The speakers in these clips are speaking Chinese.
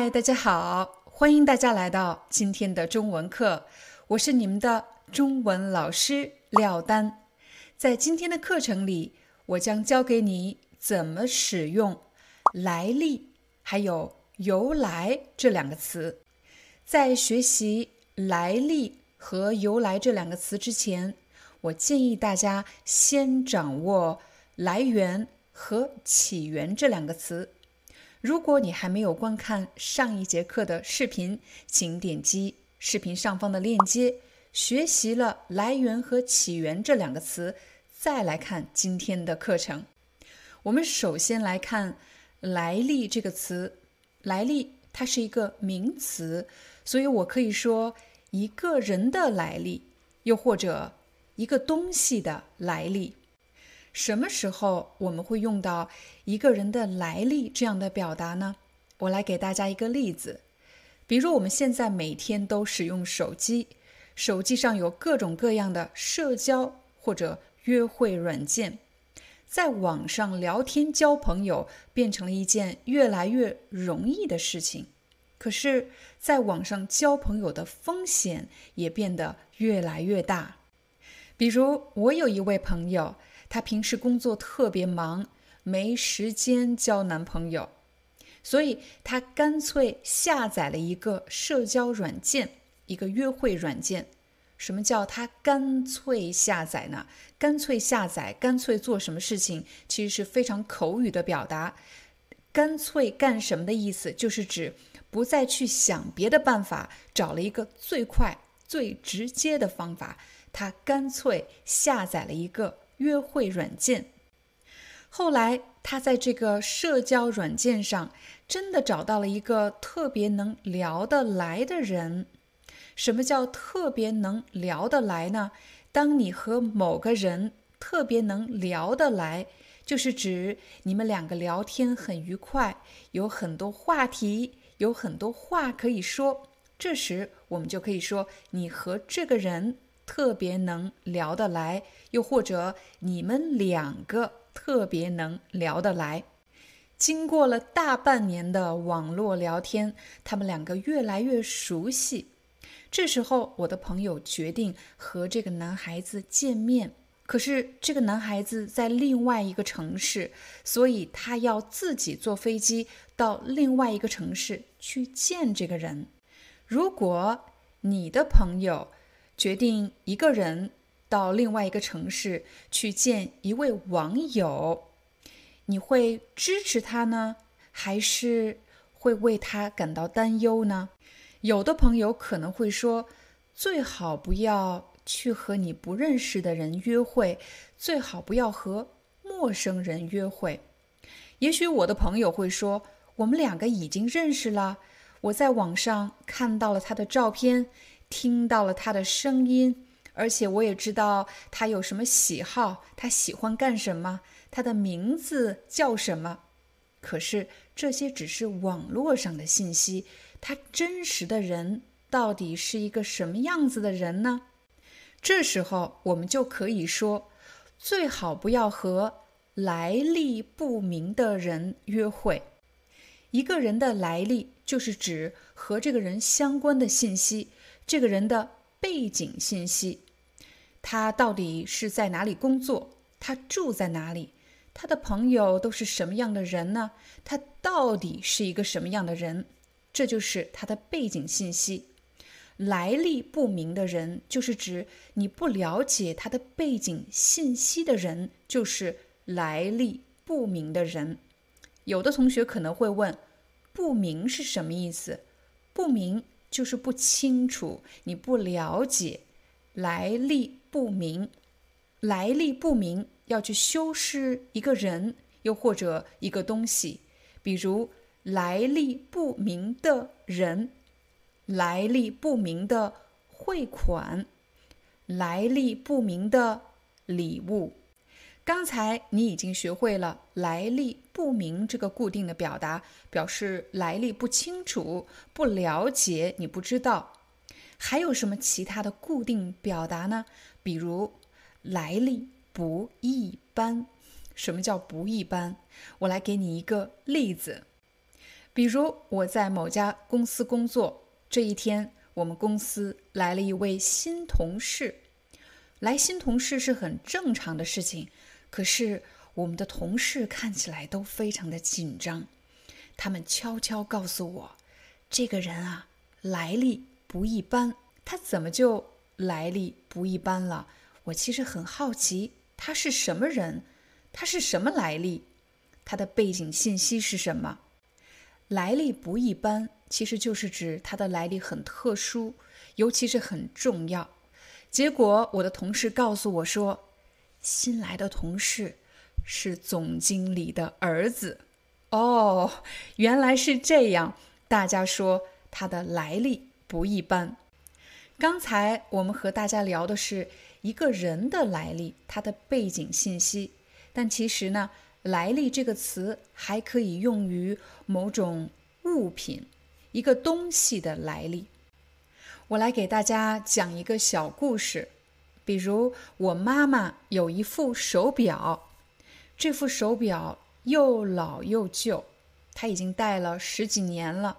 嗨，大家好，欢迎大家来到今天的中文课，我是你们的中文老师廖丹。在今天的课程里，我将教给你怎么使用“来历”还有“由来”这两个词。在学习“来历”和“由来”这两个词之前，我建议大家先掌握“来源”和“起源”这两个词。如果你还没有观看上一节课的视频，请点击视频上方的链接，学习了“来源”和“起源”这两个词，再来看今天的课程。我们首先来看“来历”这个词，“来历”它是一个名词，所以我可以说一个人的来历，又或者一个东西的来历。什么时候我们会用到一个人的来历这样的表达呢？我来给大家一个例子，比如我们现在每天都使用手机，手机上有各种各样的社交或者约会软件，在网上聊天交朋友变成了一件越来越容易的事情，可是，在网上交朋友的风险也变得越来越大。比如，我有一位朋友。她平时工作特别忙，没时间交男朋友，所以她干脆下载了一个社交软件，一个约会软件。什么叫她干脆下载呢？干脆下载，干脆做什么事情，其实是非常口语的表达。干脆干什么的意思，就是指不再去想别的办法，找了一个最快、最直接的方法。她干脆下载了一个。约会软件，后来他在这个社交软件上真的找到了一个特别能聊得来的人。什么叫特别能聊得来呢？当你和某个人特别能聊得来，就是指你们两个聊天很愉快，有很多话题，有很多话可以说。这时我们就可以说你和这个人。特别能聊得来，又或者你们两个特别能聊得来。经过了大半年的网络聊天，他们两个越来越熟悉。这时候，我的朋友决定和这个男孩子见面。可是，这个男孩子在另外一个城市，所以他要自己坐飞机到另外一个城市去见这个人。如果你的朋友，决定一个人到另外一个城市去见一位网友，你会支持他呢，还是会为他感到担忧呢？有的朋友可能会说，最好不要去和你不认识的人约会，最好不要和陌生人约会。也许我的朋友会说，我们两个已经认识了，我在网上看到了他的照片。听到了他的声音，而且我也知道他有什么喜好，他喜欢干什么，他的名字叫什么。可是这些只是网络上的信息，他真实的人到底是一个什么样子的人呢？这时候我们就可以说，最好不要和来历不明的人约会。一个人的来历，就是指和这个人相关的信息。这个人的背景信息，他到底是在哪里工作？他住在哪里？他的朋友都是什么样的人呢？他到底是一个什么样的人？这就是他的背景信息。来历不明的人，就是指你不了解他的背景信息的人，就是来历不明的人。有的同学可能会问：“不明是什么意思？”不明。就是不清楚，你不了解，来历不明。来历不明要去修饰一个人，又或者一个东西，比如来历不明的人，来历不明的汇款，来历不明的礼物。刚才你已经学会了“来历不明”这个固定的表达，表示来历不清楚、不了解，你不知道。还有什么其他的固定表达呢？比如“来历不一般”。什么叫不一般？我来给你一个例子。比如我在某家公司工作，这一天我们公司来了一位新同事。来新同事是很正常的事情。可是我们的同事看起来都非常的紧张，他们悄悄告诉我，这个人啊来历不一般。他怎么就来历不一般了？我其实很好奇，他是什么人？他是什么来历？他的背景信息是什么？来历不一般，其实就是指他的来历很特殊，尤其是很重要。结果我的同事告诉我说。新来的同事是总经理的儿子哦，原来是这样。大家说他的来历不一般。刚才我们和大家聊的是一个人的来历，他的背景信息。但其实呢，来历这个词还可以用于某种物品、一个东西的来历。我来给大家讲一个小故事。比如，我妈妈有一副手表，这副手表又老又旧，她已经戴了十几年了。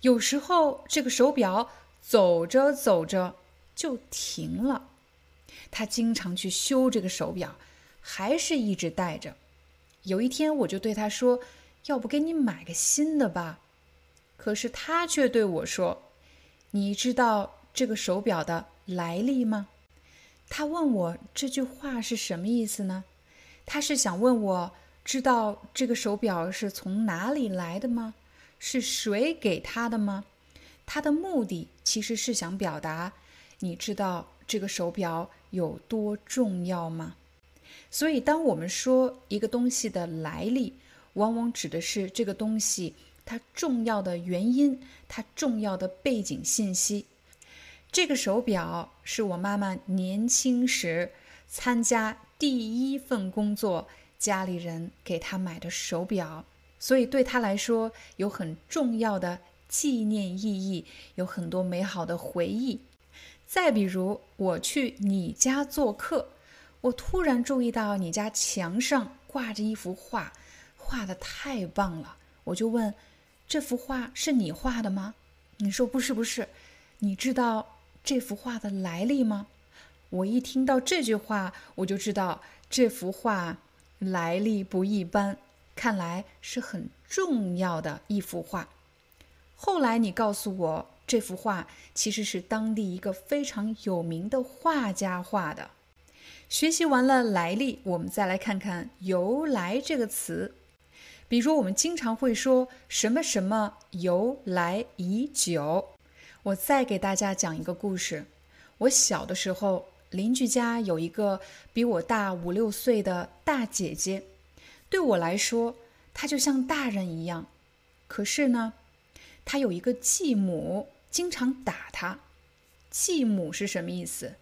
有时候，这个手表走着走着就停了，她经常去修这个手表，还是一直戴着。有一天，我就对她说：“要不给你买个新的吧？”可是她却对我说：“你知道这个手表的来历吗？”他问我这句话是什么意思呢？他是想问我知道这个手表是从哪里来的吗？是谁给他的吗？他的目的其实是想表达，你知道这个手表有多重要吗？所以，当我们说一个东西的来历，往往指的是这个东西它重要的原因，它重要的背景信息。这个手表是我妈妈年轻时参加第一份工作，家里人给她买的手表，所以对她来说有很重要的纪念意义，有很多美好的回忆。再比如，我去你家做客，我突然注意到你家墙上挂着一幅画，画的太棒了，我就问：“这幅画是你画的吗？”你说：“不是，不是。”你知道？这幅画的来历吗？我一听到这句话，我就知道这幅画来历不一般，看来是很重要的一幅画。后来你告诉我，这幅画其实是当地一个非常有名的画家画的。学习完了来历，我们再来看看“由来”这个词。比如，我们经常会说什么什么由来已久。我再给大家讲一个故事。我小的时候，邻居家有一个比我大五六岁的大姐姐，对我来说，她就像大人一样。可是呢，她有一个继母，经常打她。继母是什么意思？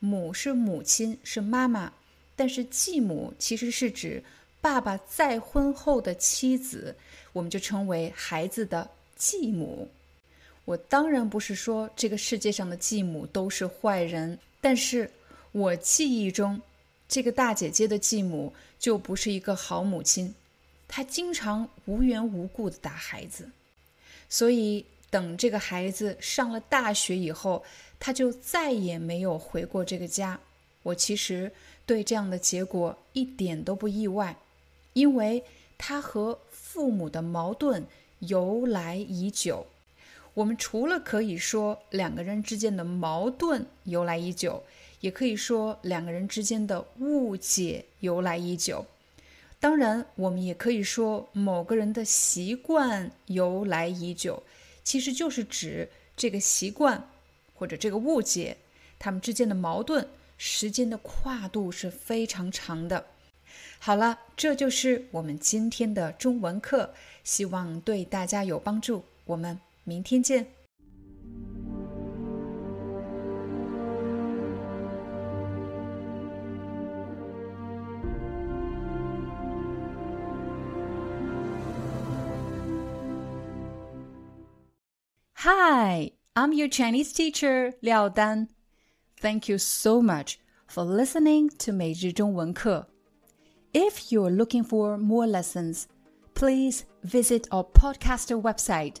母是母亲，是妈妈，但是继母其实是指爸爸再婚后的妻子，我们就称为孩子的继母。我当然不是说这个世界上的继母都是坏人，但是我记忆中，这个大姐姐的继母就不是一个好母亲，她经常无缘无故的打孩子，所以等这个孩子上了大学以后，她就再也没有回过这个家。我其实对这样的结果一点都不意外，因为她和父母的矛盾由来已久。我们除了可以说两个人之间的矛盾由来已久，也可以说两个人之间的误解由来已久。当然，我们也可以说某个人的习惯由来已久，其实就是指这个习惯或者这个误解，他们之间的矛盾时间的跨度是非常长的。好了，这就是我们今天的中文课，希望对大家有帮助。我们明天见。Hi, I'm your Chinese teacher, Liao Dan. Thank you so much for listening to 每日中文课. If you're looking for more lessons, please visit our podcaster website